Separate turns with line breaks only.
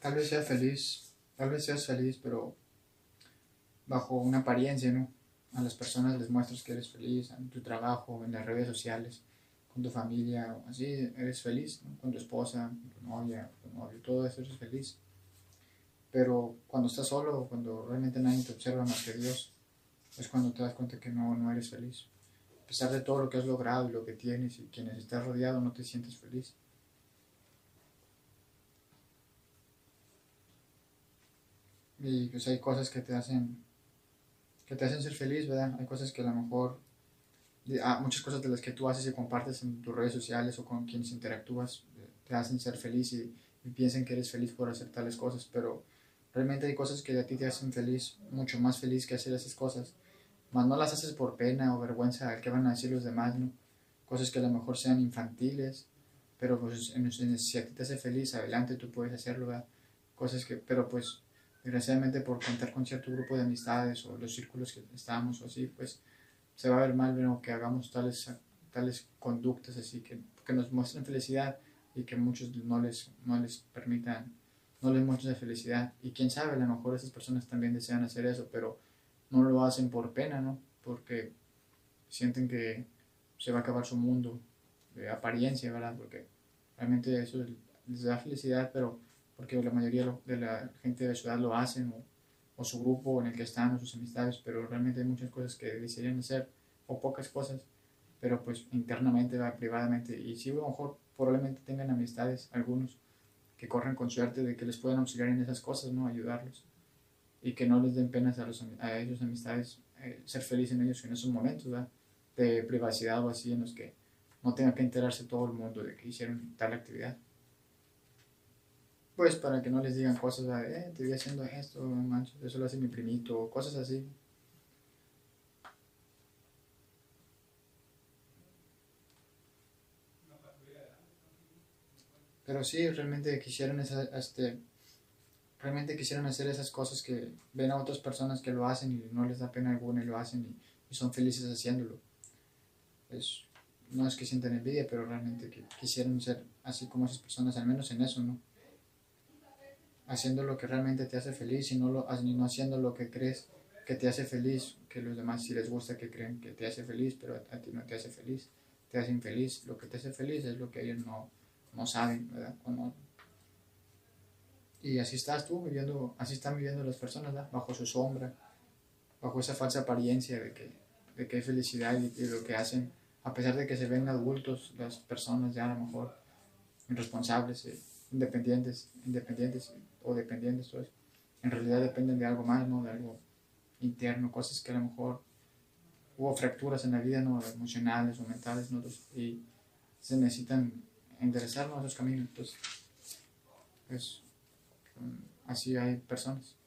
tal vez seas feliz, tal vez seas feliz, pero bajo una apariencia, ¿no? A las personas les muestras que eres feliz en tu trabajo, en las redes sociales, con tu familia, así, eres feliz, ¿no? Con tu esposa, con tu novia, con tu novio, todo eso eres feliz. Pero cuando estás solo, cuando realmente nadie te observa más que Dios, es cuando te das cuenta que no, no eres feliz. A pesar de todo lo que has logrado y lo que tienes y quienes estás rodeado, no te sientes feliz. Y pues hay cosas que te hacen que te hacen ser feliz, ¿verdad? Hay cosas que a lo mejor ah, muchas cosas de las que tú haces y compartes en tus redes sociales o con quienes interactúas eh, te hacen ser feliz y, y piensan que eres feliz por hacer tales cosas, pero realmente hay cosas que a ti te hacen feliz, mucho más feliz que hacer esas cosas. Más no las haces por pena o vergüenza al que van a decir los demás, ¿no? Cosas que a lo mejor sean infantiles, pero pues en, en, si a ti te hace feliz, adelante tú puedes hacerlo, ¿verdad? Cosas que, pero pues desgraciadamente por contar con cierto grupo de amistades o los círculos que estamos o así, pues se va a ver mal ¿no? que hagamos tales, tales conductas así que, que nos muestren felicidad y que muchos no les, no les permitan, no les muestren felicidad. Y quién sabe, a lo mejor esas personas también desean hacer eso, pero no lo hacen por pena, ¿no? Porque sienten que se va a acabar su mundo de apariencia, ¿verdad? Porque realmente eso les da felicidad, pero porque la mayoría de la gente de la ciudad lo hacen, o, su grupo en el que están, o sus amistades, pero realmente hay muchas cosas que desearían hacer, o pocas cosas, pero pues internamente, privadamente, y sí, a lo mejor probablemente tengan amistades, algunos, que corren con suerte de que les puedan auxiliar en esas cosas, ¿no? Ayudarlos, y que no les den penas a, los, a ellos, amistades, eh, ser felices en ellos en esos momentos, ¿verdad? De privacidad o así, en los que no tenga que enterarse todo el mundo de que hicieron tal actividad pues para que no les digan cosas de, eh, te voy haciendo esto, mancho, eso lo hace mi primito, cosas así. Pero sí, realmente quisieran esa, este, realmente quisieran hacer esas cosas que ven a otras personas que lo hacen y no les da pena alguna y lo hacen y, son felices haciéndolo. Es, no es que sientan envidia, pero realmente que quisieran ser así como esas personas, al menos en eso, ¿no? Haciendo lo que realmente te hace feliz y no, lo, no haciendo lo que crees que te hace feliz, que los demás si les gusta que creen que te hace feliz, pero a, ti no te hace feliz, te hace infeliz. Lo que te hace feliz es lo que ellos no, no saben, ¿verdad? y así estás tú viviendo, así están viviendo las personas, ¿verdad? Bajo su sombra, bajo esa falsa apariencia de que, de que hay felicidad y, y lo que hacen, a pesar de que se ven adultos, las personas ya a lo mejor irresponsables, eh, independientes, independientes o dependientes, pues, en realidad dependen de algo más, ¿no? De algo interno, cosas que a lo mejor hubo fracturas en la vida, ¿no? Emocionales o mentales, ¿no? y se necesitan enderezar esos caminos, entonces, pues, así hay personas.